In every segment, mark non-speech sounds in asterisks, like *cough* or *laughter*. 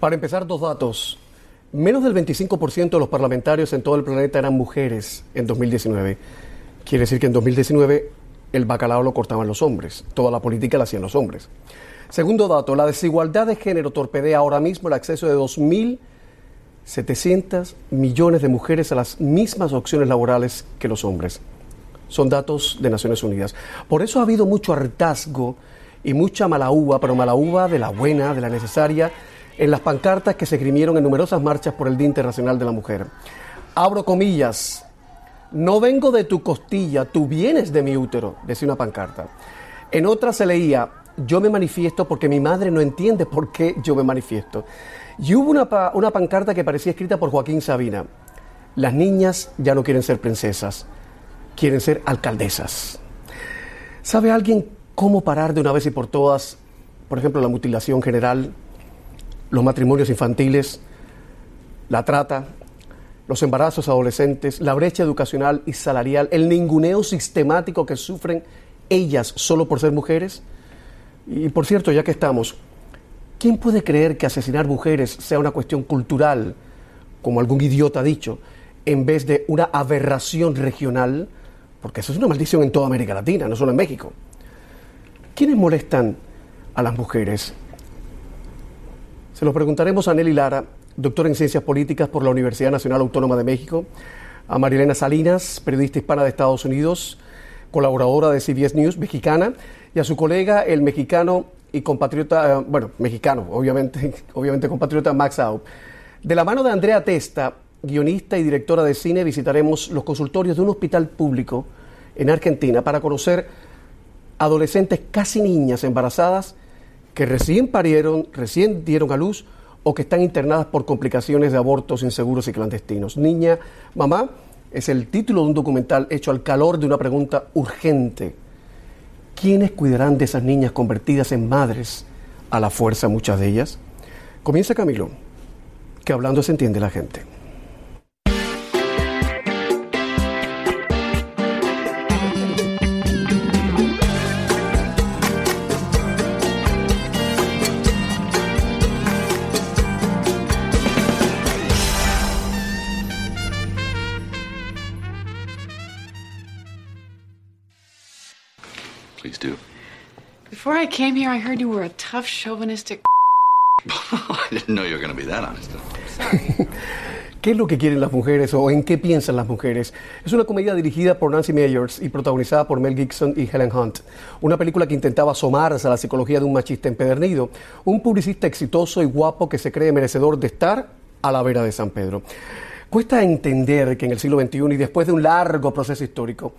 Para empezar, dos datos. Menos del 25% de los parlamentarios en todo el planeta eran mujeres en 2019. Quiere decir que en 2019 el bacalao lo cortaban los hombres, toda la política la hacían los hombres. Segundo dato, la desigualdad de género torpedea ahora mismo el acceso de 2.700 millones de mujeres a las mismas opciones laborales que los hombres. Son datos de Naciones Unidas. Por eso ha habido mucho hartazgo y mucha mala uva, pero mala uva de la buena, de la necesaria, en las pancartas que se grimieron en numerosas marchas por el Día Internacional de la Mujer. Abro comillas, no vengo de tu costilla, tú vienes de mi útero, decía una pancarta. En otra se leía, yo me manifiesto porque mi madre no entiende por qué yo me manifiesto. Y hubo una, una pancarta que parecía escrita por Joaquín Sabina. Las niñas ya no quieren ser princesas, quieren ser alcaldesas. ¿Sabe alguien cómo parar de una vez y por todas, por ejemplo, la mutilación general, los matrimonios infantiles, la trata, los embarazos adolescentes, la brecha educacional y salarial, el ninguneo sistemático que sufren ellas solo por ser mujeres? Y por cierto, ya que estamos, ¿quién puede creer que asesinar mujeres sea una cuestión cultural, como algún idiota ha dicho, en vez de una aberración regional? Porque eso es una maldición en toda América Latina, no solo en México. ¿Quiénes molestan a las mujeres? Se lo preguntaremos a Nelly Lara, doctora en Ciencias Políticas por la Universidad Nacional Autónoma de México, a Marilena Salinas, periodista hispana de Estados Unidos, colaboradora de CBS News, mexicana, y a su colega, el mexicano y compatriota, eh, bueno, mexicano, obviamente, *laughs* obviamente compatriota Max Aub. De la mano de Andrea Testa, guionista y directora de cine, visitaremos los consultorios de un hospital público en Argentina para conocer adolescentes, casi niñas embarazadas, que recién parieron, recién dieron a luz o que están internadas por complicaciones de abortos inseguros y clandestinos. Niña, mamá, es el título de un documental hecho al calor de una pregunta urgente. ¿Quiénes cuidarán de esas niñas convertidas en madres a la fuerza, muchas de ellas? Comienza Camilo, que hablando se entiende la gente. Before I came here, I heard you were a tough, chauvinistic. *laughs* I didn't know you were going to be that honest. *laughs* ¿Qué es lo que quieren las mujeres o en qué piensan las mujeres? Es una comedia dirigida por Nancy Meyers y protagonizada por Mel Gibson y Helen Hunt. Una película que intentaba asomarse a la psicología de un machista empedernido, un publicista exitoso y guapo que se cree merecedor de estar a la vera de San Pedro. Cuesta entender que en el siglo XXI y después de un largo proceso histórico,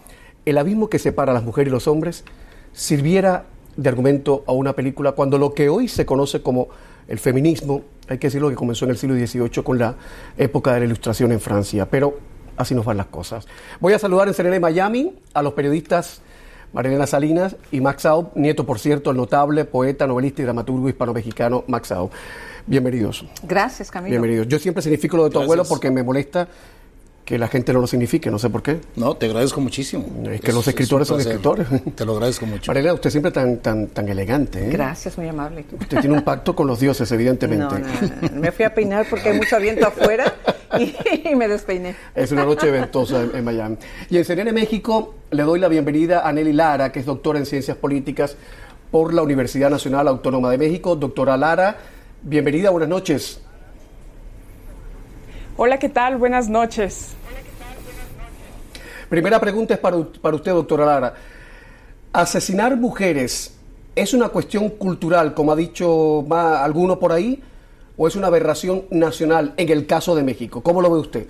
el abismo que separa a las mujeres y los hombres sirviera de argumento a una película cuando lo que hoy se conoce como el feminismo, hay que decirlo que comenzó en el siglo XVIII con la época de la Ilustración en Francia, pero así nos van las cosas. Voy a saludar en CNN Miami a los periodistas Marilena Salinas y Max Aub, nieto, por cierto, el notable poeta, novelista y dramaturgo hispano-mexicano Max Aub. Bienvenidos. Gracias, Camilo. Bienvenidos. Yo siempre significo lo de tu abuelo porque me molesta que la gente no lo signifique, no sé por qué. No, te agradezco muchísimo. Es que los escritores son escritores. *laughs* Te lo agradezco mucho. Marilena, usted siempre tan tan tan elegante. ¿eh? Gracias, muy amable. Usted tiene un pacto con los dioses, evidentemente. No, no, Me fui a peinar porque hay mucho viento afuera y, me despeiné. Es una noche ventosa en, Miami. Y en CNN México le doy la bienvenida a Nelly Lara, que es doctora en Ciencias Políticas por la Universidad Nacional Autónoma de México. Doctora Lara, bienvenida, buenas noches. Hola, ¿qué tal? Buenas noches. Primera pregunta es para, para usted, doctora Lara. ¿Asesinar mujeres es una cuestión cultural, como ha dicho alguno por ahí, o es una aberración nacional en el caso de México? ¿Cómo lo ve usted?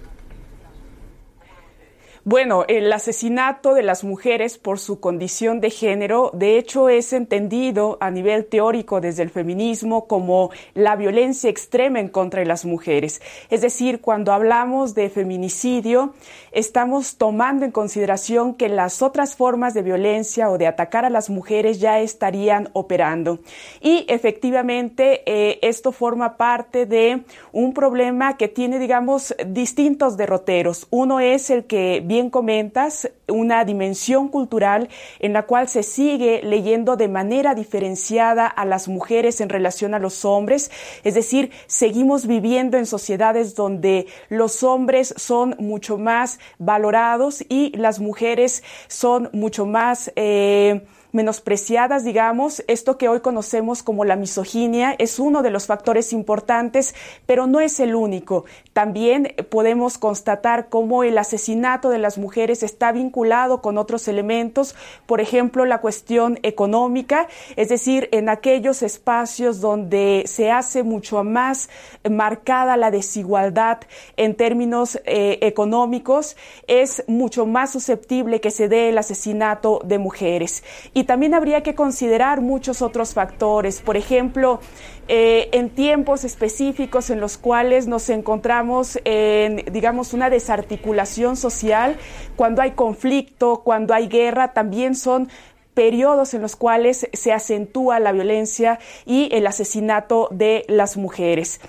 Bueno, el asesinato de las mujeres por su condición de género, de hecho, es entendido a nivel teórico desde el feminismo como la violencia extrema en contra de las mujeres. Es decir, cuando hablamos de feminicidio, estamos tomando en consideración que las otras formas de violencia o de atacar a las mujeres ya estarían operando. Y efectivamente, eh, esto forma parte de un problema que tiene, digamos, distintos derroteros. Uno es el que viene bien comentas, una dimensión cultural en la cual se sigue leyendo de manera diferenciada a las mujeres en relación a los hombres. Es decir, seguimos viviendo en sociedades donde los hombres son mucho más valorados y las mujeres son mucho más... Eh, menospreciadas, digamos. Esto que hoy conocemos como la misoginia es uno de los factores importantes, pero no es el único. También podemos constatar cómo el asesinato de las mujeres está vinculado con otros elementos, por ejemplo, la cuestión económica, es decir, en aquellos espacios donde se hace mucho más marcada la desigualdad en términos eh, económicos, es mucho más susceptible que se dé el asesinato de mujeres. Y también habría que considerar muchos otros factores, por ejemplo, eh, en tiempos específicos en los cuales nos encontramos en, digamos, una desarticulación social, cuando hay conflicto, cuando hay guerra, también son periodos en los cuales se acentúa la violencia y el asesinato de las mujeres.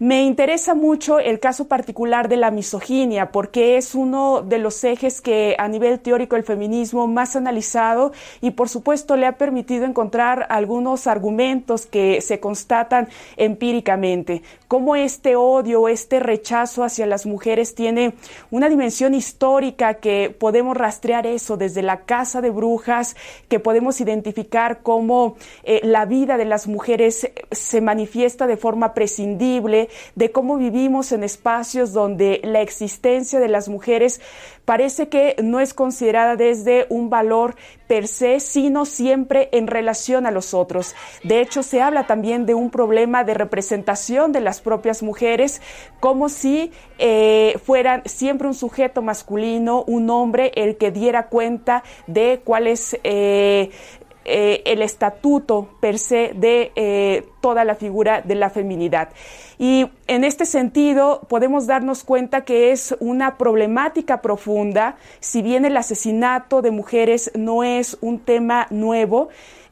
Me interesa mucho el caso particular de la misoginia porque es uno de los ejes que a nivel teórico el feminismo más analizado y por supuesto le ha permitido encontrar algunos argumentos que se constatan empíricamente. Cómo este odio, este rechazo hacia las mujeres tiene una dimensión histórica que podemos rastrear eso desde la casa de brujas, que podemos identificar cómo eh, la vida de las mujeres se manifiesta de forma prescindible de cómo vivimos en espacios donde la existencia de las mujeres parece que no es considerada desde un valor per se, sino siempre en relación a los otros. De hecho, se habla también de un problema de representación de las propias mujeres, como si eh, fueran siempre un sujeto masculino, un hombre, el que diera cuenta de cuál es eh, eh, el estatuto per se de eh, toda la figura de la feminidad. Y en este sentido podemos darnos cuenta que es una problemática profunda, si bien el asesinato de mujeres no es un tema nuevo,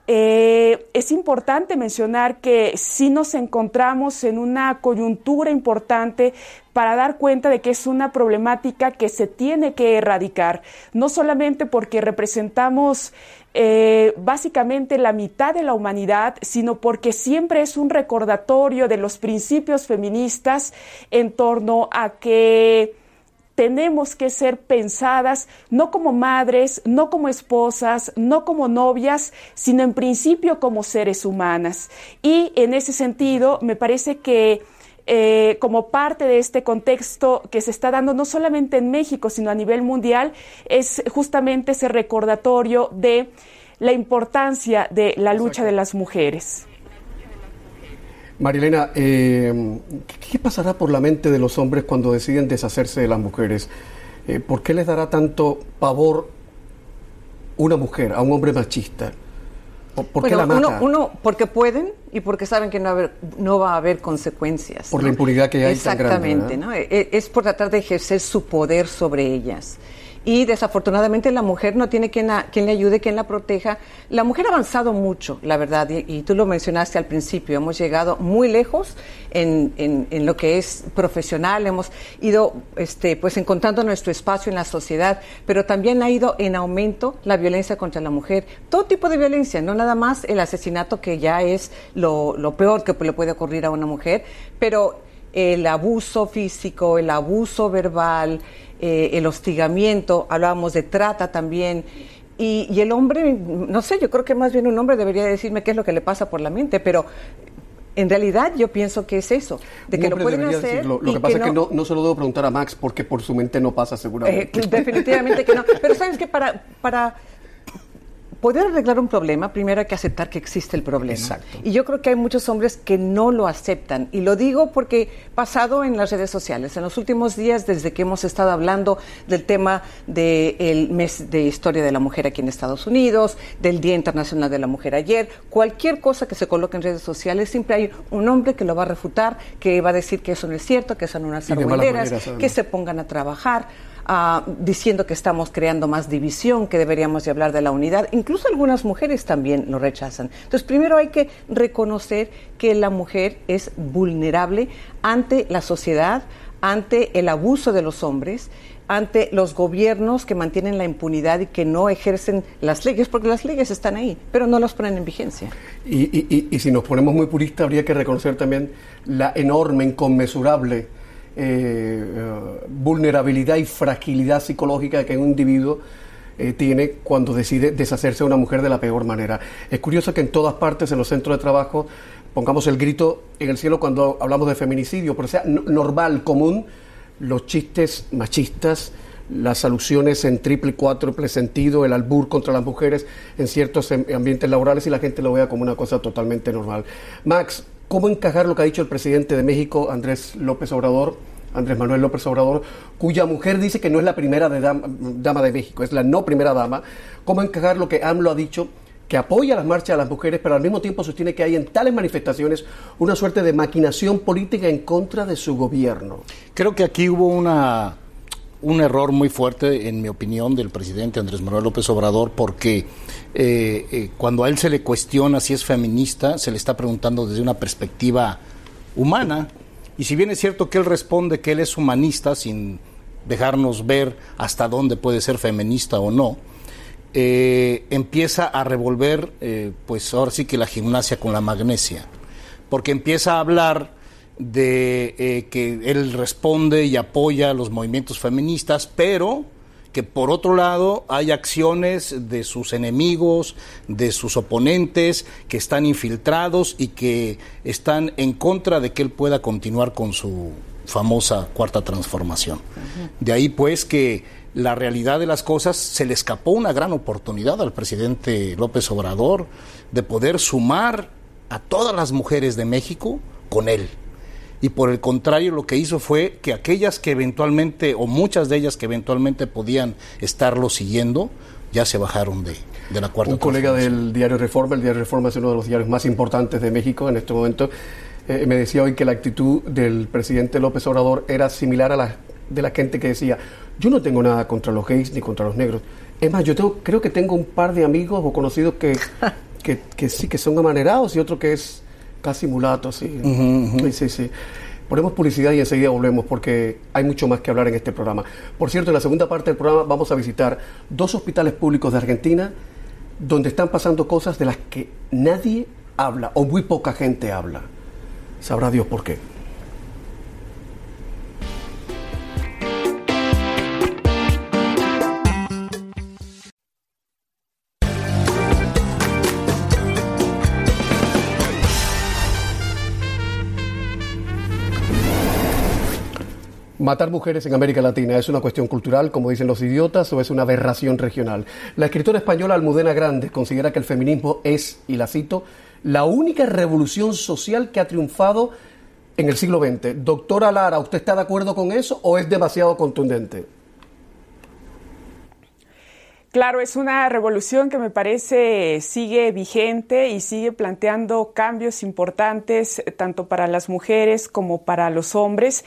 eh, es importante mencionar que si nos encontramos en una coyuntura importante para dar cuenta de que es una problemática que se tiene que erradicar, no solamente porque representamos eh, básicamente la mitad de la humanidad, sino porque siempre es un recordatorio de los principios feministas en torno a que tenemos que ser pensadas no como madres, no como esposas, no como novias, sino en principio como seres humanas. Y en ese sentido, me parece que eh, como parte de este contexto que se está dando no solamente en México, sino a nivel mundial, es justamente ese recordatorio de la importancia de la lucha de las mujeres. Marilena, eh, ¿qué pasará por la mente de los hombres cuando deciden deshacerse de las mujeres? Eh, ¿Por qué les dará tanto pavor una mujer a un hombre machista? ¿Por qué la mata? Uno, porque pueden y porque saben que no, no va a haber consecuencias. Por la impunidad que hay. Exactamente, ¿no? E, e, es por tratar de ejercer su poder sobre ellas y desafortunadamente la mujer no tiene quien, quien le ayude, quien la proteja. La mujer ha avanzado mucho, la verdad, y, tú lo mencionaste al principio, hemos llegado muy lejos en, en, lo que es profesional, hemos ido este, pues encontrando nuestro espacio en la sociedad, pero también ha ido en aumento la violencia contra la mujer, todo tipo de violencia, no nada más el asesinato que ya es lo, lo peor que le puede ocurrir a una mujer, pero el abuso físico, el abuso verbal, eh, el hostigamiento, hablábamos de trata también. Y, el hombre, no sé, yo creo que más bien un hombre debería decirme qué es lo que le pasa por la mente, pero en realidad yo pienso que es eso, de que lo pueden hacer. Lo, que pasa es que no, no se lo debo preguntar a Max porque por su mente no pasa seguramente. Eh, definitivamente que no. Pero sabes que para, para poder arreglar un problema, primero hay que aceptar que existe el problema. Exacto. Y yo creo que hay muchos hombres que no lo aceptan. Y lo digo porque pasado en las redes sociales, en los últimos días, desde que hemos estado hablando del tema del mes de historia de la mujer aquí en Estados Unidos, del Día Internacional de la Mujer ayer, cualquier cosa que se coloque en redes sociales, siempre hay un hombre que lo va a refutar, que va a decir que eso no es cierto, que son unas argüenderas, que se pongan a trabajar. Ah, diciendo que estamos creando más división, que deberíamos de hablar de la unidad. Incluso algunas mujeres también lo rechazan. Entonces, primero hay que reconocer que la mujer es vulnerable ante la sociedad, ante el abuso de los hombres. ante los gobiernos que mantienen la impunidad y que no ejercen las leyes, porque las leyes están ahí, pero no las ponen en vigencia. Y, si nos ponemos muy puristas, habría que reconocer también la enorme, inconmensurable eh, vulnerabilidad y fragilidad psicológica que un individuo eh, tiene cuando decide deshacerse de una mujer de la peor manera. Es curioso que en todas partes, en los centros de trabajo, pongamos el grito en el cielo cuando hablamos de feminicidio, pero sea normal, común, los chistes machistas, las alusiones en triple cuádruple sentido, el albur contra las mujeres en ciertos em, ambientes laborales y la gente lo vea como una cosa totalmente normal. Max, ¿cómo encajar lo que ha dicho el presidente de México, Andrés López Obrador? Andrés Manuel López Obrador, cuya mujer dice que no es la primera dama, de México, es la no primera dama. ¿Cómo encajar lo que AMLO ha dicho? que apoya las marchas de las mujeres, pero al mismo tiempo sostiene que hay en tales manifestaciones una suerte de maquinación política en contra de su gobierno. Creo que aquí hubo una, un error muy fuerte, en mi opinión, del presidente Andrés Manuel López Obrador, porque eh, eh, cuando a él se le cuestiona si es feminista, se le está preguntando desde una perspectiva humana, y si bien es cierto que él responde que él es humanista, sin dejarnos ver hasta dónde puede ser feminista o no, eh, empieza a revolver, pues ahora sí que la gimnasia con la magnesia, porque empieza a hablar de eh, que él responde y apoya los movimientos feministas, pero que por otro lado hay acciones de sus enemigos, de sus oponentes, que están infiltrados y que están en contra de que él pueda continuar con su famosa cuarta transformación. De ahí pues que la realidad de las cosas se le escapó una gran oportunidad al presidente López Obrador de poder sumar a todas las mujeres de México con él y por el contrario lo que hizo fue que aquellas que eventualmente, o muchas de ellas que eventualmente podían estarlo siguiendo, ya se bajaron de, de la cuarta. Un colega del diario Reforma, el diario Reforma es uno de los diarios más importantes de México en este momento, eh, me decía hoy que la actitud del presidente López Obrador era similar a la de la gente que decía, yo no tengo nada contra los gays ni contra los negros. Es más, yo tengo, creo que tengo un par de amigos o conocidos que, *laughs* que, que sí, que son amanerados y otro que es casi mulato, sí. Sí, sí, sí. Ponemos publicidad y enseguida volvemos porque hay mucho más que hablar en este programa. Por cierto, en la segunda parte del programa vamos a visitar dos hospitales públicos de Argentina donde están pasando cosas de las que nadie habla o muy poca gente habla. Sabrá Dios por qué. Matar mujeres en América Latina es una cuestión cultural, como dicen los idiotas, o es una aberración regional. La escritora española Almudena Grandes considera que el feminismo es, y la cito, la única revolución social que ha triunfado en el siglo XX. Doctora Lara, ¿usted está de acuerdo con eso o es demasiado contundente? Claro, es una revolución que me parece sigue vigente y sigue planteando cambios importantes tanto para las mujeres como para los hombres.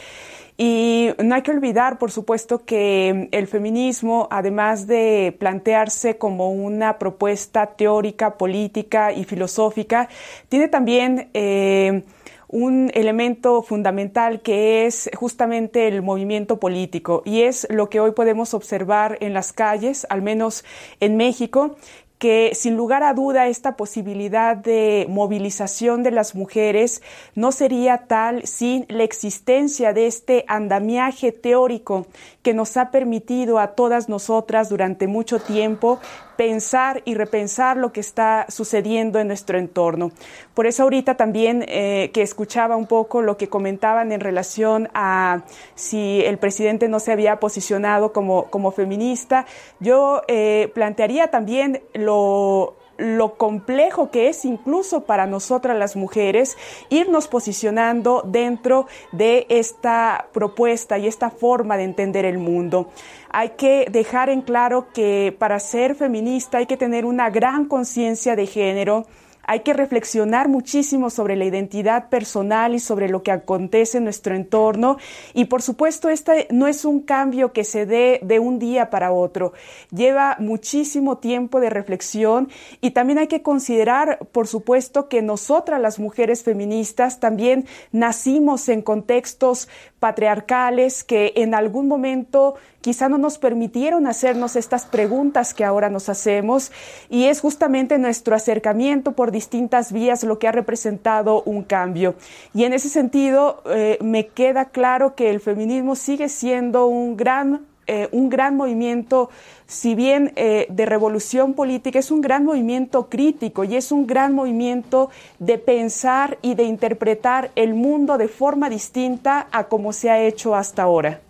Y no hay que olvidar, por supuesto, que el feminismo, además de plantearse como una propuesta teórica, política y filosófica, tiene también eh, un elemento fundamental que es justamente el movimiento político. Y es lo que hoy podemos observar en las calles, al menos en México, que sin lugar a duda esta posibilidad de movilización de las mujeres no sería tal sin la existencia de este andamiaje teórico que nos ha permitido a todas nosotras durante mucho tiempo pensar y repensar lo que está sucediendo en nuestro entorno. Por eso ahorita también eh, que escuchaba un poco lo que comentaban en relación a si el presidente no se había posicionado como, como feminista, yo eh, plantearía también lo lo complejo que es incluso para nosotras las mujeres irnos posicionando dentro de esta propuesta y esta forma de entender el mundo. Hay que dejar en claro que para ser feminista hay que tener una gran conciencia de género, hay que reflexionar muchísimo sobre la identidad personal y sobre lo que acontece en nuestro entorno. Y por supuesto, este no es un cambio que se dé de un día para otro. Lleva muchísimo tiempo de reflexión y también hay que considerar, por supuesto, que nosotras las mujeres feministas también nacimos en contextos patriarcales que en algún momento quizá no nos permitieron hacernos estas preguntas que ahora nos hacemos y es justamente nuestro acercamiento por distintas vías lo que ha representado un cambio. Y en ese sentido eh, me queda claro que el feminismo sigue siendo un gran eh, un gran movimiento, si bien eh, de revolución política, es un gran movimiento crítico y es un gran movimiento de pensar y de interpretar el mundo de forma distinta a como se ha hecho hasta ahora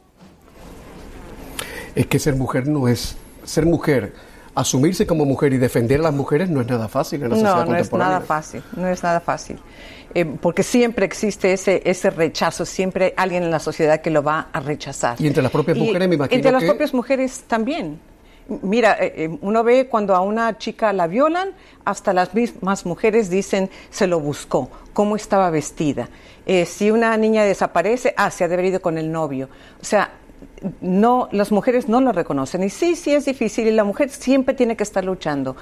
es que ser mujer no es ser mujer. Asumirse como mujer y defender a las mujeres no es nada fácil en la sociedad no, no es nada fácil, no es nada fácil. Eh, porque siempre existe ese, ese rechazo, siempre hay alguien en la sociedad que lo va a rechazar. Y entre las propias mujeres me imagino Entre las propias mujeres también. Mira, eh, eh, uno ve cuando a una chica la violan, hasta las mismas mujeres dicen se lo buscó, cómo estaba vestida. si una niña desaparece, ah, se ha de haber ido con el novio. O sea, no, las mujeres no lo reconocen. Y sí, sí es difícil y la mujer siempre tiene que estar luchando.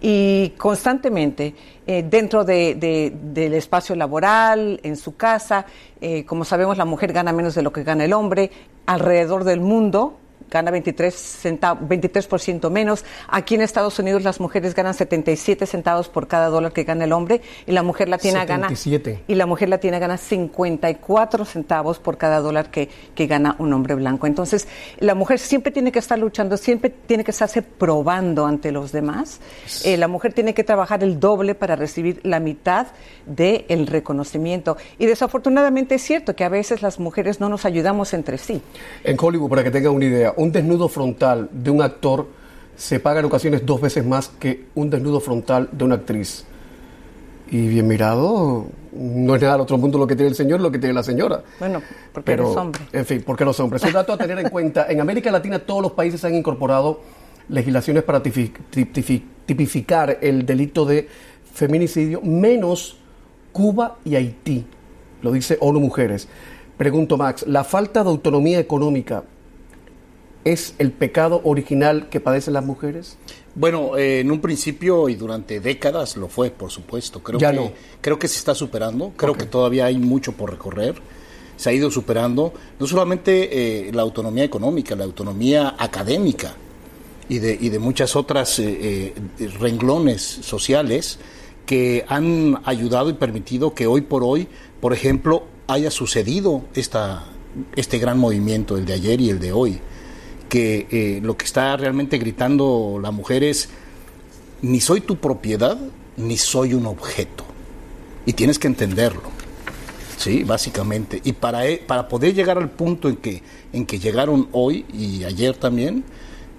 Y constantemente, eh, dentro del espacio laboral, en su casa, eh, como sabemos, la mujer gana menos de lo que gana el hombre, alrededor del mundo, gana 23 centavos, 23% menos. Aquí en Estados Unidos las mujeres ganan 77 centavos por cada dólar que gana el hombre y la mujer latina 77. gana y la mujer latina gana 54 centavos por cada dólar que, que gana un hombre blanco. Entonces, la mujer siempre tiene que estar luchando, siempre tiene que estarse probando ante los demás. Eh, la mujer tiene que trabajar el doble para recibir la mitad del reconocimiento. Y desafortunadamente es cierto que a veces las mujeres no nos ayudamos entre sí. En Hollywood, para que tengan una idea, un desnudo frontal de un actor se paga en ocasiones dos veces más que un desnudo frontal de una actriz. Y bien mirado, no es nada del otro mundo lo que tiene el señor, lo que tiene la señora. Bueno, porque Pero, hombre. En fin, porque los hombres. Es un dato a tener en cuenta. En América Latina todos los países han incorporado legislaciones para tipificar el delito de feminicidio, menos Cuba y Haití. Lo dice ONU Mujeres. Pregunto, Max, ¿la falta de autonomía económica es el pecado original que padecen las mujeres? Bueno, eh, en un principio y durante décadas lo fue, por supuesto. Creo ya que, no. Creo que se está superando, creo que todavía hay mucho por recorrer. Se ha ido superando no solamente eh, la autonomía económica, la autonomía académica y de, y de muchas otras eh, renglones sociales que han ayudado y permitido que hoy por hoy, por ejemplo, haya sucedido esta, este gran movimiento, el de ayer y el de hoy que eh, lo que está realmente gritando la mujer es, ni soy tu propiedad, ni soy un objeto. Y tienes que entenderlo, ¿sí? Básicamente. Y para, e, para poder llegar al punto en que, en que llegaron hoy y ayer también,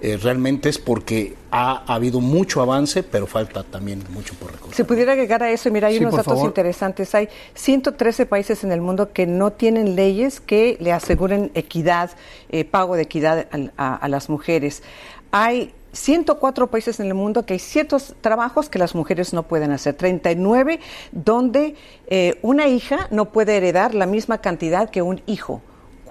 eh, realmente es porque ha, habido mucho avance, pero falta también mucho por recorrer. Si pudiera llegar a eso, mira, hay unos datos interesantes. Hay 113 países en el mundo que no tienen leyes que le aseguren equidad, eh, pago de equidad a, las mujeres. Hay 104 países en el mundo que hay ciertos trabajos que las mujeres no pueden hacer, 39 donde eh, una hija no puede heredar la misma cantidad que un hijo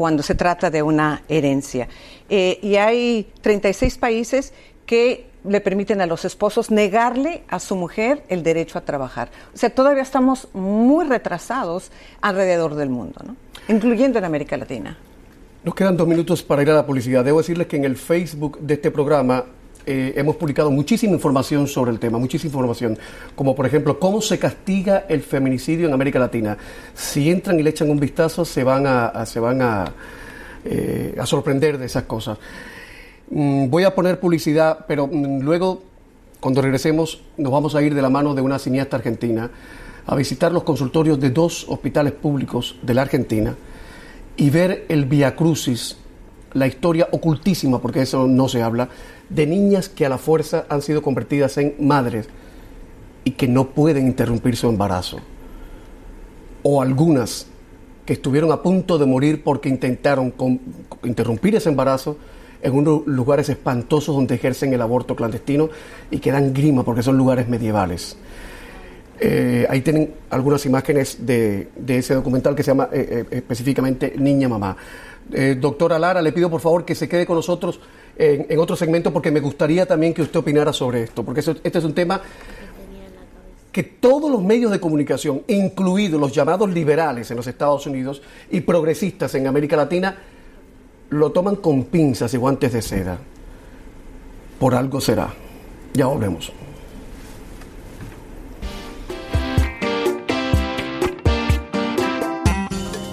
cuando se trata de una herencia. Eh, y hay 36 países que le permiten a los esposos negarle a su mujer el derecho a trabajar. O sea, todavía estamos muy retrasados alrededor del mundo, ¿no? incluyendo en América Latina. Nos quedan dos minutos para ir a la publicidad. Debo decirles que en el Facebook de este programa eh, hemos publicado muchísima información sobre el tema, muchísima información, como por ejemplo cómo se castiga el feminicidio en América Latina. Si entran y le echan un vistazo, se van a, se van a, eh, a, sorprender de esas cosas. Mm, voy a poner publicidad, pero mm, luego, cuando regresemos, nos vamos a ir de la mano de una cineasta argentina a visitar los consultorios de dos hospitales públicos de la Argentina y ver el Via Crucis, la historia ocultísima, porque eso no se habla, de niñas que a la fuerza han sido convertidas en madres y que no pueden interrumpir su embarazo. O algunas que estuvieron a punto de morir porque intentaron interrumpir ese embarazo en unos lugares espantosos donde ejercen el aborto clandestino y que dan grima porque son lugares medievales. Eh, ahí tienen algunas imágenes de, de, ese documental que se llama eh, eh, específicamente Niña Mamá. Doctora Lara, le pido por favor que se quede con nosotros en, otro segmento porque me gustaría también que usted opinara sobre esto, porque este es un tema que todos los medios de comunicación, incluidos los llamados liberales en los Estados Unidos y progresistas en América Latina, lo toman con pinzas y guantes de seda. Por algo será. Ya volvemos.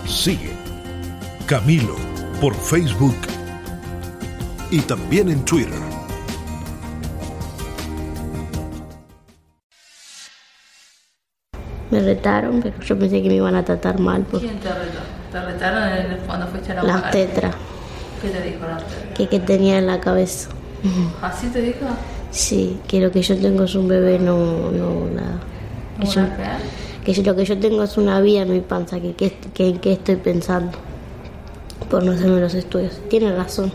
Sigue Camilo por Facebook y también en Twitter. Me retaron, pero yo pensé que me iban a tratar mal. Por... ¿Quién te retó? ¿Te retaron cuando fuiste a la Las tetras. ¿Qué te dijo la tetra? Que, que tenía en la cabeza. ¿Así te dijo? Sí, que lo que yo tengo es un bebé, no, no nada. Que, yo, que yo, lo que yo tengo es una vida en mi panza, que, que, que estoy pensando por no hacerme los estudios. Tiene razón.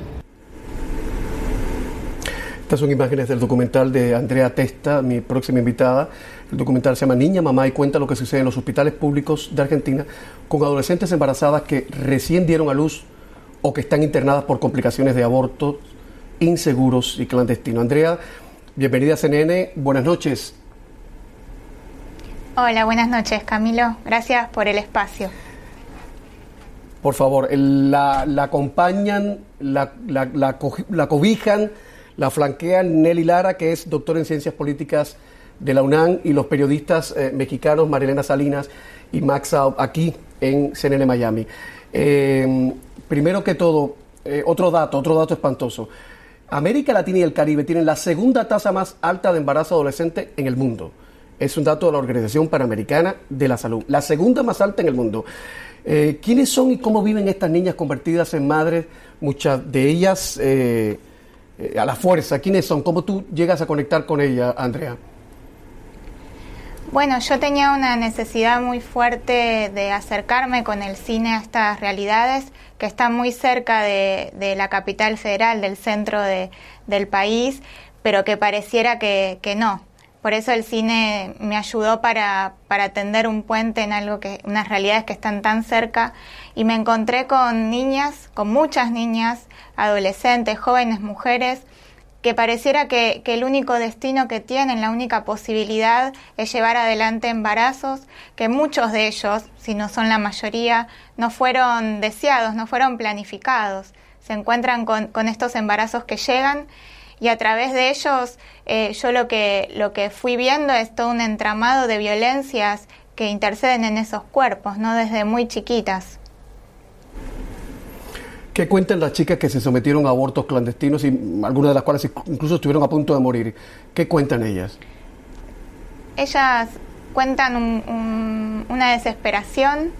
Estas son imágenes del documental de Andrea Testa, mi próxima invitada. El documental se llama Niña, Mamá y cuenta lo que sucede en los hospitales públicos de Argentina con adolescentes embarazadas que recién dieron a luz o que están internadas por complicaciones de aborto inseguros y clandestinos. Andrea, bienvenida a CNN. Buenas noches. Hola, buenas noches, Camilo. Gracias por el espacio. Por favor, la, acompañan, la, la, la, cobijan, la flanquean Nelly Lara, que es doctor en Ciencias Políticas de la UNAM, y los periodistas eh, mexicanos Marilena Salinas y Max Saub, aquí en CNN Miami. Eh, primero que todo, eh, otro dato, otro dato espantoso. América Latina y el Caribe tienen la segunda tasa más alta de embarazo adolescente en el mundo. Es un dato de la Organización Panamericana de la Salud. La segunda más alta en el mundo. Eh, ¿Quiénes son y cómo viven estas niñas convertidas en madres? Muchas de ellas eh, eh, a la fuerza. ¿Quiénes son? ¿Cómo tú llegas a conectar con ellas, Andrea? Bueno, yo tenía una necesidad muy fuerte de acercarme con el cine a estas realidades que están muy cerca de, de la capital federal, del centro de, del país, pero que pareciera que, que, no. Por eso el cine me ayudó para, para tender un puente en algo que, unas realidades que están tan cerca. Y me encontré con niñas, con muchas niñas, adolescentes, jóvenes, mujeres, que pareciera que, el único destino que tienen, la única posibilidad es llevar adelante embarazos, que muchos de ellos, si no son la mayoría, no fueron deseados, no fueron planificados. Se encuentran con, con estos embarazos que llegan y a través de ellos eh, yo lo que, lo que fui viendo es todo un entramado de violencias que interceden en esos cuerpos, ¿no? Desde muy chiquitas. ¿Qué cuentan las chicas que se sometieron a abortos clandestinos y algunas de las cuales incluso estuvieron a punto de morir? ¿Qué cuentan ellas? Ellas cuentan un, un, una desesperación,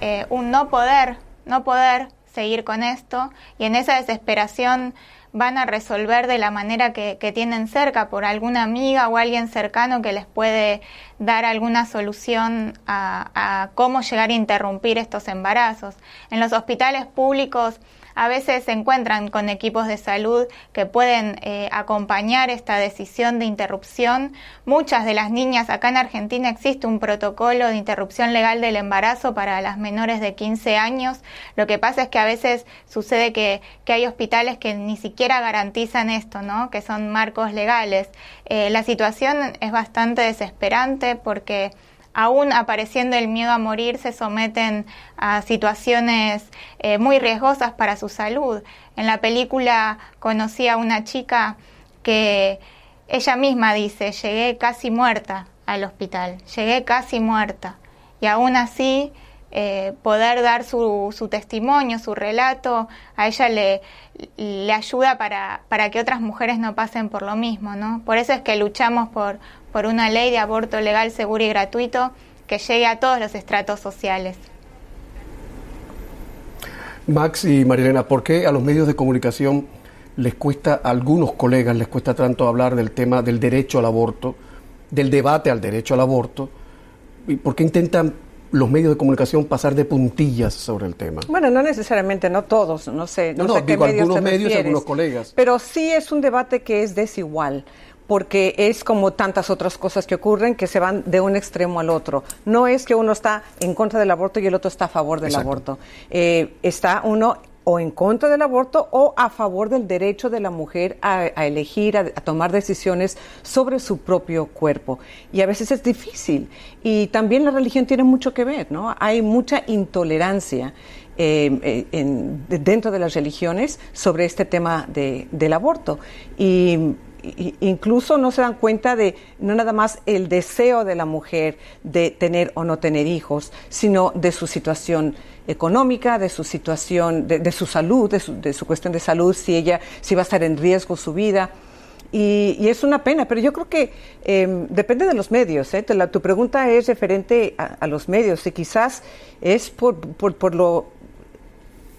eh, un no poder, no poder seguir con esto y en esa desesperación van a resolver de la manera que, que, tienen cerca, por alguna amiga o alguien cercano que les puede dar alguna solución a, a cómo llegar a interrumpir estos embarazos. En los hospitales públicos a veces se encuentran con equipos de salud que pueden eh, acompañar esta decisión de interrupción. Muchas de las niñas, acá en Argentina existe un protocolo de interrupción legal del embarazo para las menores de 15 años. Lo que pasa es que a veces sucede que, hay hospitales que ni siquiera garantizan esto, ¿no? que son marcos legales. Eh, la situación es bastante desesperante porque aún apareciendo el miedo a morir, se someten a situaciones eh, muy riesgosas para su salud. En la película conocí a una chica que ella misma dice, llegué casi muerta al hospital, llegué casi muerta. Y aún así, eh, poder dar su, testimonio, su relato, a ella le, le ayuda para, para que otras mujeres no pasen por lo mismo, ¿no? Por eso es que luchamos por, por una ley de aborto legal, seguro y gratuito que llegue a todos los estratos sociales. Max y Marilena, ¿por qué a los medios de comunicación les cuesta, a algunos colegas les cuesta tanto hablar del tema del derecho al aborto, del debate al derecho al aborto? ¿Y por qué intentan los medios de comunicación pasar de puntillas sobre el tema? Bueno, no necesariamente, no todos, no sé. No, no, no sé digo algunos medios y algunos colegas. Pero sí es un debate que es desigual porque es como tantas otras cosas que ocurren que se van de un extremo al otro. No es que uno está en contra del aborto y el otro está a favor del aborto. Eh, está uno o en contra del aborto o a favor del derecho de la mujer a, elegir, a, tomar decisiones sobre su propio cuerpo. Y a veces es difícil. Y también la religión tiene mucho que ver, ¿no? Hay mucha intolerancia. Eh, eh, dentro de las religiones sobre este tema del aborto. Y incluso no se dan cuenta de no nada más el deseo de la mujer de tener o no tener hijos, sino de su situación económica, de su situación, de, su salud, de su, cuestión de salud, si ella, si va a estar en riesgo su vida. Y, es una pena, pero yo creo que em, depende de los medios. ¿eh? tu pregunta es referente a, los medios y quizás es por, por lo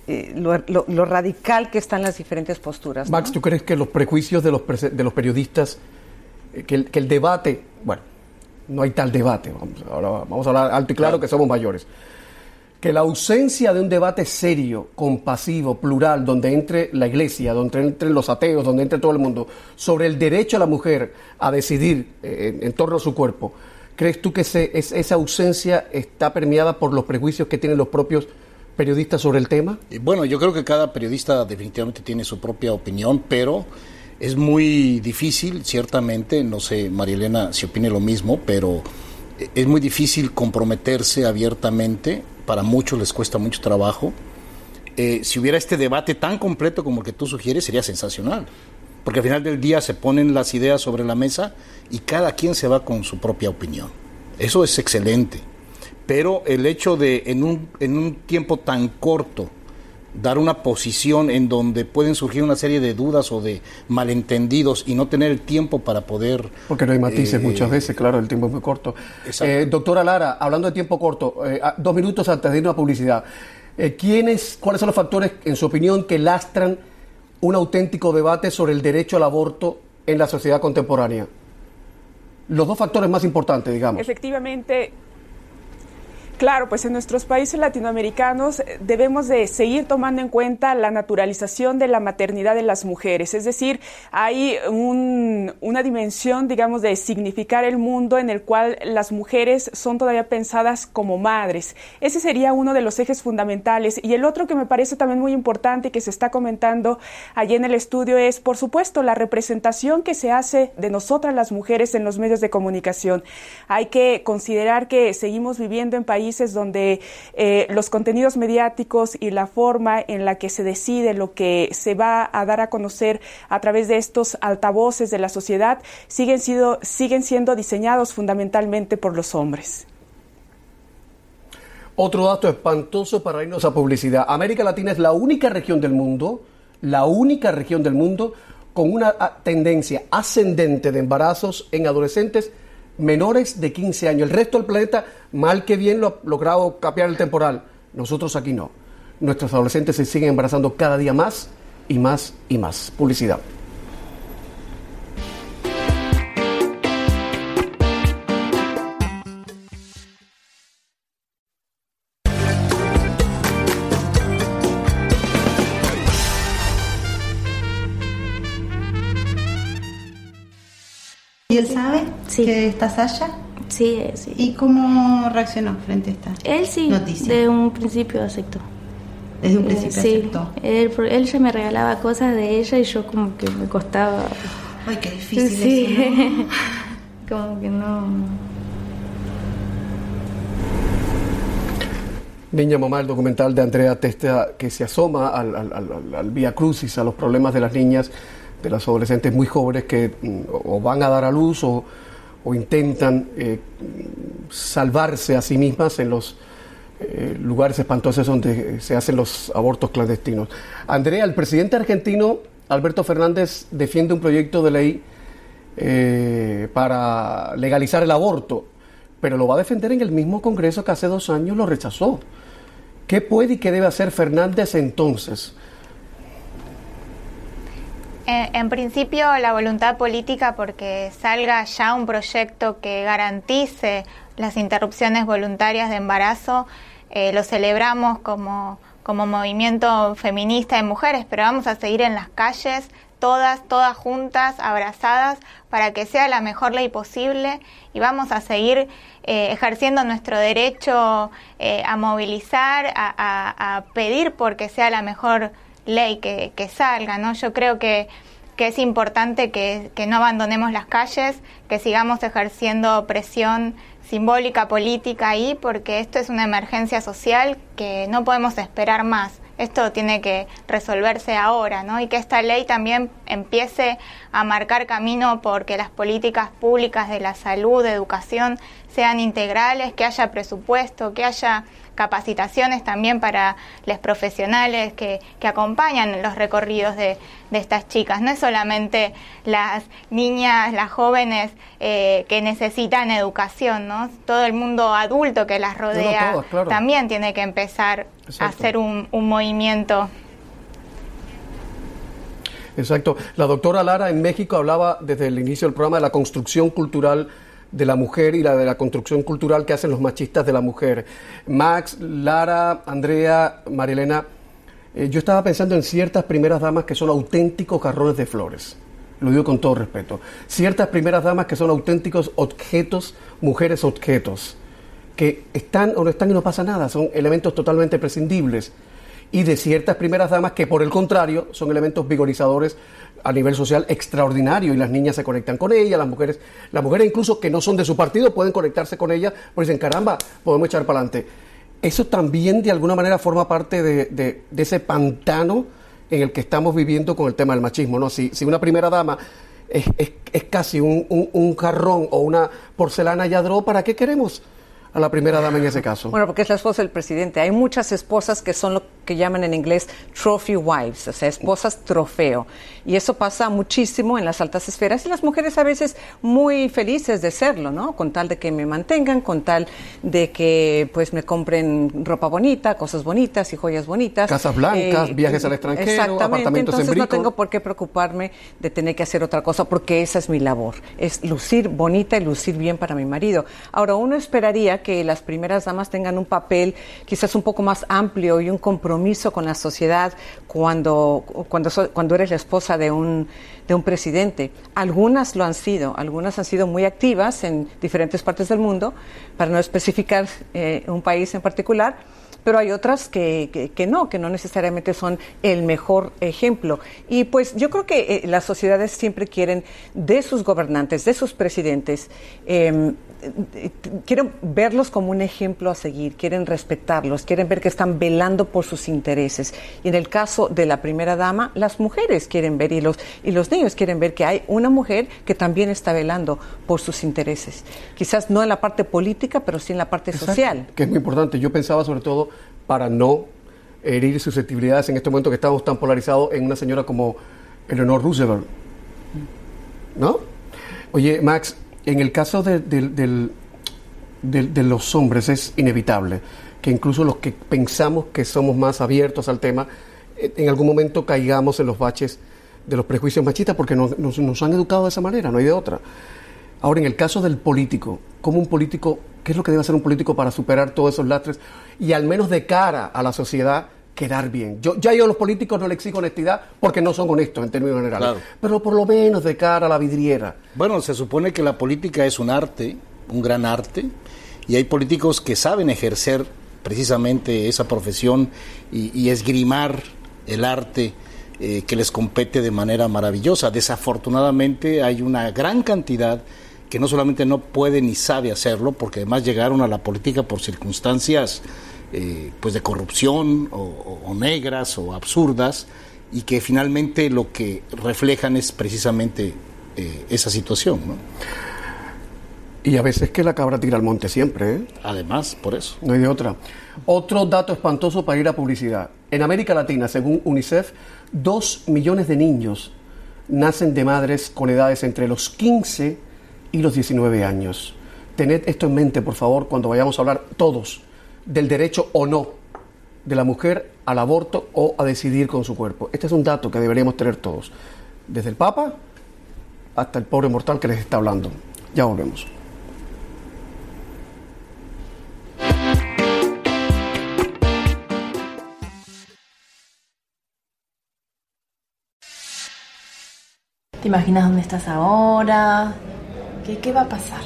eh, lo, radical que están las diferentes posturas. Max, ¿tú crees que los prejuicios de los, de los periodistas, eh, que, el, que, el, debate, bueno, no hay tal debate, vamos, ahora vamos a hablar alto y claro que somos mayores, que la ausencia de un debate serio, compasivo, plural, donde entre la iglesia, donde entren los ateos, donde entre todo el mundo, sobre el derecho a la mujer a decidir eh, en, torno a su cuerpo, ¿crees tú que esa ausencia está permeada por los prejuicios que tienen los propios periodistas sobre el tema? Bueno, yo creo que cada periodista definitivamente tiene su propia opinión, pero es muy difícil, ciertamente, no sé, María Elena si opine lo mismo, pero es muy difícil comprometerse abiertamente, para muchos les cuesta mucho trabajo. Eh, si hubiera este debate tan completo como el que tú sugieres, sería sensacional, porque al final del día se ponen las ideas sobre la mesa y cada quien se va con su propia opinión. Eso es excelente pero el hecho de en un, en un tiempo tan corto dar una posición en donde pueden surgir una serie de dudas o de malentendidos y no tener el tiempo para poder... Porque no hay matices eh, muchas veces, claro, el tiempo es muy corto. Eh, doctora Lara, hablando de tiempo corto, eh, dos minutos antes de irnos a publicidad, ¿quiénes, ¿cuáles son los factores, en su opinión, que lastran un auténtico debate sobre el derecho al aborto en la sociedad contemporánea? Los dos factores más importantes, digamos. Efectivamente, Claro, pues en nuestros países latinoamericanos eh, debemos de seguir tomando en cuenta la naturalización de la maternidad de las mujeres, es decir, hay una dimensión, digamos, de significar el mundo en el cual las mujeres son todavía pensadas como madres. Ese sería uno de los ejes fundamentales. Y el otro que me parece también muy importante y que se está comentando allí en el estudio es, por supuesto, la representación que se hace de nosotras las mujeres en los medios de comunicación. Hay que considerar que seguimos viviendo en países donde eh, los contenidos mediáticos y la forma en la que se decide lo que se va a dar a conocer a través de estos altavoces de la sociedad siguen, siguen siendo diseñados fundamentalmente por los hombres. Otro dato espantoso para irnos a publicidad. América Latina es la única región del mundo, la única región del mundo con una ah, tendencia ascendente de embarazos en adolescentes menores de 15 años. El resto del planeta, mal que bien, lo ha logrado capear el temporal. Nosotros aquí no. Nuestros adolescentes se siguen embarazando cada día más y más y más. Publicidad. ¿Y él sabe que estás allá? Sí, sí. ¿Y cómo reaccionó frente a esta él sí, noticia? de un principio aceptó. Desde un eh, principio aceptó. Él, él ya me regalaba cosas de ella y yo como que me costaba. Ay, qué difícil. Sí. *laughs* como que no. Niña Mamá, el documental de Andrea Testa que se asoma al, al, al, al Vía Crucis, a los problemas de las niñas de las adolescentes muy jóvenes que mm, o van a dar a luz o, intentan eh, salvarse a sí mismas en los eh, lugares espantosos donde se hacen los abortos clandestinos. Andrea, el presidente argentino Alberto Fernández defiende un proyecto de ley eh, para legalizar el aborto, pero lo va a defender en el mismo Congreso que hace dos años lo rechazó. ¿Qué puede y qué debe hacer Fernández entonces? Eh, en, principio la voluntad política porque salga ya un proyecto que garantice las interrupciones voluntarias de embarazo, eh, lo celebramos como, como movimiento feminista de mujeres, pero vamos a seguir en las calles todas, todas juntas, abrazadas, para que sea la mejor ley posible y vamos a seguir eh, ejerciendo nuestro derecho a movilizar, a, pedir porque sea la mejor ley que, salga, ¿no? Yo creo que, que es importante que, que no abandonemos las calles, que sigamos ejerciendo presión simbólica, política ahí, porque esto es una emergencia social que no podemos esperar más. Esto tiene que resolverse ahora, ¿no? Y que esta ley también empiece a marcar camino porque las políticas públicas de la salud, de educación, sean integrales, que haya presupuesto, que haya capacitaciones también para los profesionales que, que acompañan los recorridos de, de, estas chicas. No es solamente las niñas, las jóvenes eh, que necesitan educación, ¿no? Todo el mundo adulto que las rodea también tiene que empezar a hacer un, un movimiento. Exacto. La doctora Lara en México hablaba desde el inicio del programa de la construcción cultural de la mujer y la de la construcción cultural que hacen los machistas de la mujer. Max, Lara, Andrea, Marilena, eh, yo estaba pensando en ciertas primeras damas que son auténticos carrones de flores. Lo digo con todo respeto. Ciertas primeras damas que son auténticos objetos, mujeres objetos, que están o no están y no pasa nada, son elementos totalmente prescindibles. Y de ciertas primeras damas que por el contrario son elementos vigorizadores a nivel social extraordinario y las niñas se conectan con ella, las mujeres, las mujeres incluso que no son de su partido pueden conectarse con ella, porque dicen, caramba, podemos echar para adelante. Eso también de alguna manera forma parte de, ese pantano en el que estamos viviendo con el tema del machismo, ¿no? Si, si una primera dama es, casi un, un, un, jarrón o una porcelana yadro, ¿para qué queremos? A la primera dama en ese caso? Bueno, porque es la esposa del presidente. Hay muchas esposas que son lo que llaman en inglés trophy wives, o sea, esposas trofeo. Y eso pasa muchísimo en las altas esferas y las mujeres a veces muy felices de serlo, ¿no? Con tal de que me mantengan, con tal de que pues me compren ropa bonita, cosas bonitas y joyas bonitas. Casas blancas, eh, viajes al extranjero, exactamente, entonces no tengo por qué preocuparme de tener que hacer otra cosa porque esa es mi labor, es lucir bonita y lucir bien para mi marido. Ahora, uno esperaría que las primeras damas tengan un papel quizás un poco más amplio y un compromiso con la sociedad cuando, cuando, cuando eres la esposa de un, de un presidente. Algunas lo han sido, algunas han sido muy activas en diferentes partes del mundo, para no especificar eh, un país en particular pero hay otras que, que, no, que no necesariamente son el mejor ejemplo. Y pues yo creo que eh, las sociedades siempre quieren de sus gobernantes, de sus presidentes, eh, quieren verlos como un ejemplo a seguir, quieren respetarlos, quieren ver que están velando por sus intereses. Y en el caso de la primera dama, las mujeres quieren ver y los, y los niños quieren ver que hay una mujer que también está velando por sus intereses. Quizás no en la parte política, pero sí en la parte social. Que es muy importante. Yo pensaba sobre todo para no herir susceptibilidades en este momento que estamos tan polarizados en una señora como Eleanor Roosevelt. ¿No? Oye, Max, en el caso de, de, los hombres es inevitable que incluso los que pensamos que somos más abiertos al tema, eh, en algún momento caigamos en los baches de los prejuicios machistas porque nos, nos, han educado de esa manera, no hay de otra. Ahora, en el caso del político, ¿cómo un político, qué es lo que debe hacer un político para superar todos esos lastres y al menos de cara a la sociedad quedar bien. Yo, ya yo a los políticos no les exijo honestidad porque no son honestos en términos generales, pero por lo menos de cara a la vidriera. Bueno, se supone que la política es un arte, un gran arte, y hay políticos que saben ejercer precisamente esa profesión y, esgrimar el arte eh, que les compete de manera maravillosa. Desafortunadamente hay una gran cantidad que no solamente no puede ni sabe hacerlo, porque además llegaron a la política por circunstancias eh, pues de corrupción o, negras o absurdas y que finalmente lo que reflejan es precisamente eh, esa situación. ¿no? Y a veces que la cabra tira al monte siempre. ¿eh? Además, por eso. No hay de otra. Otro dato espantoso para ir a publicidad. En América Latina, según UNICEF, dos millones de niños nacen de madres con edades entre los 15 y los 19 años. Tened esto en mente, por favor, cuando vayamos a hablar todos del derecho o no de la mujer al aborto o a decidir con su cuerpo. Este es un dato que deberíamos tener todos, desde el Papa hasta el pobre mortal que les está hablando. Ya volvemos. ¿Te imaginas dónde estás ahora? ¿Qué, qué va a pasar?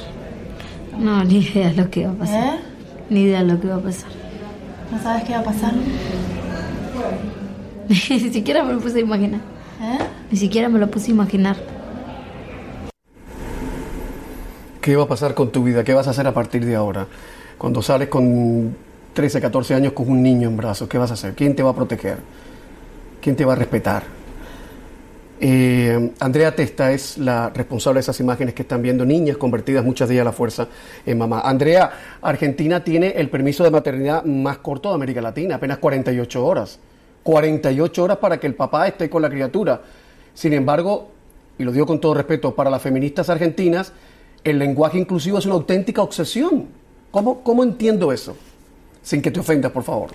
No, ni idea de lo que va a pasar. ¿Eh? Ni idea de lo que va a pasar. ¿No sabes qué va a pasar? *laughs* Ni siquiera me lo puse a imaginar. ¿Eh? Ni siquiera me lo puse a imaginar. ¿Qué va a pasar con tu vida? ¿Qué vas a hacer a partir de ahora? Cuando sales con 13, 14 años con un niño en brazos, ¿qué vas a hacer? ¿Quién te va a proteger? ¿Quién te va a respetar? Eh, Andrea Testa es la responsable de esas imágenes que están viendo, niñas convertidas muchas de ellas a la fuerza en mamá. Andrea, Argentina tiene el permiso de maternidad más corto de América Latina, apenas 48 horas. 48 horas para que el papá esté con la criatura. Sin embargo, y lo digo con todo respeto, para las feministas argentinas, el lenguaje inclusivo es una auténtica obsesión. ¿Cómo, cómo entiendo eso? Sin que te ofendas, por favor.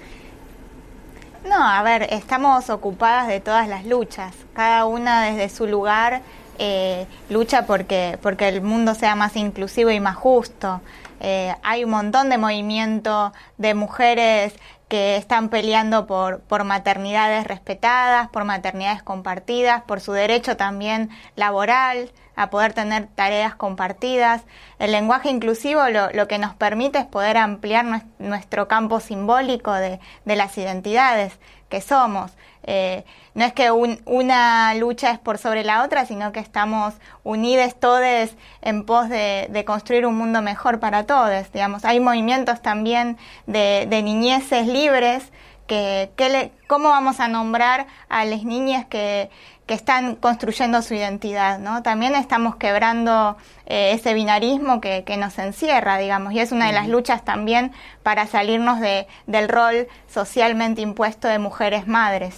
No, a ver, estamos ocupadas de todas las luchas. Cada una desde su lugar eh, lucha porque, porque el mundo sea más inclusivo y más justo. Eh, hay un montón de movimiento de mujeres que están peleando por, por maternidades respetadas, por maternidades compartidas, por su derecho también laboral a poder tener tareas compartidas. El lenguaje inclusivo lo, lo que nos permite es poder ampliar nues- nuestro campo simbólico de, de las identidades que somos. Eh, no es que un- una lucha es por sobre la otra, sino que estamos unidos todos en pos de, construir un mundo mejor para todos. Digamos, hay movimientos también de, de niñeces libres que, que cómo vamos a nombrar a las niñas que, que están construyendo su identidad, ¿no? También estamos quebrando eh, ese binarismo que, que nos encierra, digamos, y es una de las luchas también para salirnos de, del rol socialmente impuesto de mujeres madres.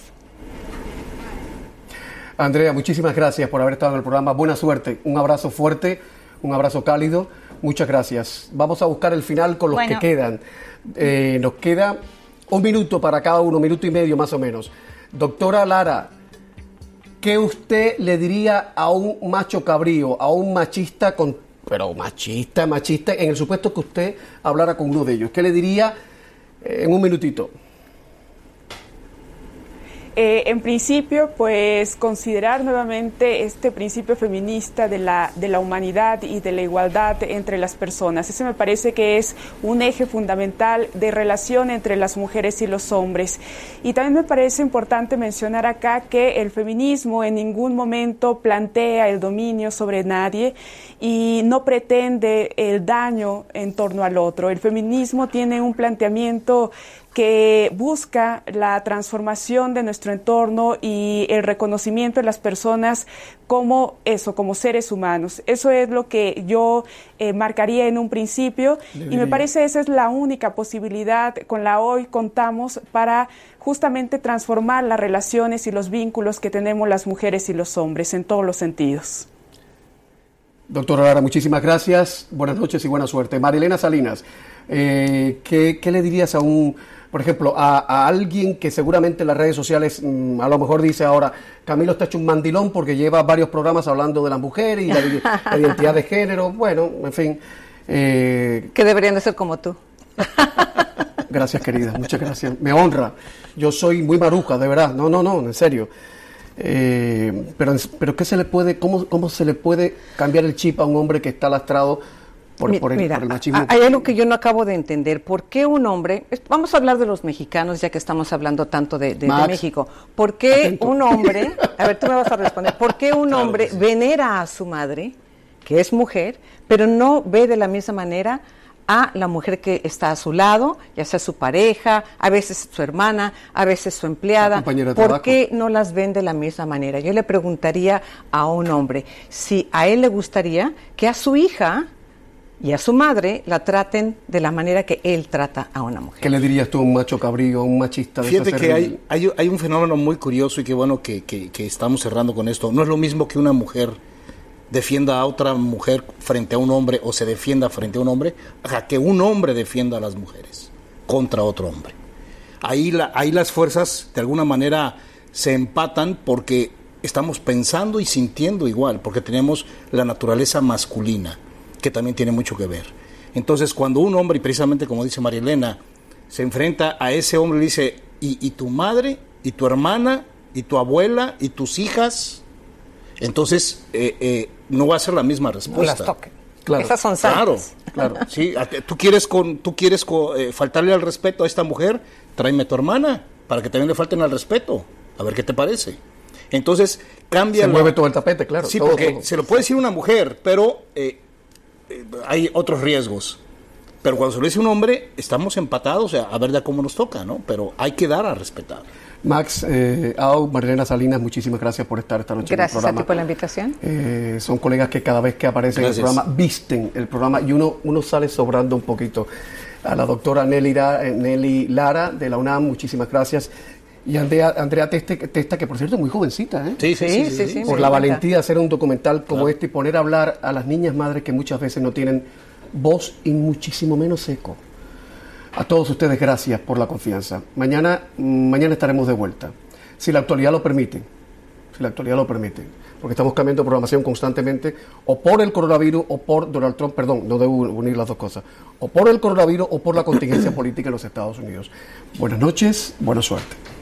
Andrea, muchísimas gracias por haber estado en el programa. Buena suerte. Un abrazo fuerte, un abrazo cálido. Muchas gracias. Vamos a buscar el final con los Bueno. que quedan. Eh, nos queda un minuto para cada uno, un minuto y medio más o menos. Doctora Lara, ¿qué usted le diría a un macho cabrío, a un machista con... Pero machista, machista, en el supuesto que usted hablara con uno de ellos? ¿Qué le diría eh, en un minutito? Eh, en principio, pues considerar nuevamente este principio feminista de la, de la humanidad y de la igualdad entre las personas. Ese me parece que es un eje fundamental de relación entre las mujeres y los hombres. Y también me parece importante mencionar acá que el feminismo en ningún momento plantea el dominio sobre nadie y no pretende el daño en torno al otro. El feminismo tiene un planteamiento que busca la transformación de nuestro entorno y el reconocimiento de las personas como eso, como seres humanos. Eso es lo que yo eh, marcaría en un principio y me parece esa es la única posibilidad con la hoy contamos para justamente transformar las relaciones y los vínculos que tenemos las mujeres y los hombres en todos los sentidos. Doctora Lara, muchísimas gracias. Buenas noches y buena suerte. Marilena Salinas, eh, ¿qué, qué le dirías a un, por ejemplo, a, a alguien que seguramente en las redes sociales mm, a lo mejor dice ahora, Camilo está hecho un mandilón porque lleva varios programas hablando de las mujeres y la identidad de género? Bueno, en fin. eh, Que deberían de ser como tú. Gracias, querida, muchas gracias. Me honra. Yo soy muy maruja, de verdad. No, no, no, en serio. Eh, pero, pero ¿qué se le puede, cómo, cómo se le puede cambiar el chip a un hombre que está lastrado por, Mi- por el, Mira, por el machismo? hay algo que yo no acabo de entender. ¿Por qué un hombre, vamos a hablar de los mexicanos ya que estamos hablando tanto de, de- de Max, México, ¿por qué atento. un hombre, a ver, tú me vas a responder, ¿por qué un hombre venera a su madre, que es mujer, pero no ve de la misma manera a la mujer que está a su lado, ya sea su pareja, a veces su hermana, a veces su empleada. ¿Por qué no las ven de la misma manera? Yo le preguntaría a un hombre si a él le gustaría que a su hija y a su madre la traten de la manera que él trata a una mujer. ¿Qué le dirías tú a un macho cabrío, a un machista de Fíjate que hay, hay, hay un fenómeno muy curioso y qué bueno que, que- que estamos cerrando con esto. No es lo mismo que una mujer defienda a otra mujer frente a un hombre o se defienda frente a un hombre, a que un hombre defienda a las mujeres contra otro hombre. Ahí, la, ahí las fuerzas de alguna manera se empatan porque estamos pensando y sintiendo igual, porque tenemos la naturaleza masculina, que también tiene mucho que ver. Entonces, cuando un hombre, y precisamente como dice María Elena, se enfrenta a ese hombre y dice, ¿y, y tu madre? ¿Y tu hermana? ¿Y tu abuela? ¿Y tus hijas? Entonces, eh, eh, no va a ser la misma respuesta. las toquen. Claro. Esas son Claro, santas. claro. Sí, a- tú quieres con, tú quieres eh, faltarle al respeto a esta mujer, tráeme a tu hermana para que también le falten al respeto. A ver qué te parece. Entonces cambia. Se la- mueve todo el tapete, claro. Sí, todo, porque todo. se lo puede decir una mujer, pero eh, hay otros riesgos. Pero cuando se lo dice un hombre, estamos empatados, o sea, a ver de cómo nos toca, ¿no? Pero hay que dar a respetar. Max, eh, Au, Marilena Salinas, muchísimas gracias por estar esta noche Gracias en el a ti programa. por la invitación. Eh, son colegas que cada vez que aparecen en el Gracias. programa visten el programa y uno, uno sale sobrando un poquito. A la doctora Nelly, Ra- eh, Nelly Lara de la UNAM, muchísimas gracias. Y Andrea, Andrea Testa, que por cierto es muy jovencita, ¿eh? Sí, sí, sí. sí, sí, sí. sí. por la valentía de hacer un documental como este y poner a hablar a las niñas madres que muchas veces no tienen voz y muchísimo menos eco. A todos ustedes gracias por la confianza. Mañana, mm, mañana estaremos de vuelta, si la actualidad lo permite, si la actualidad lo permite, porque estamos cambiando programación constantemente, o por el coronavirus o por Donald Trump, perdón, no debo unir las dos cosas, o por el coronavirus o por la contingencia *coughs* política en los Estados Unidos. Buenas noches, buena suerte.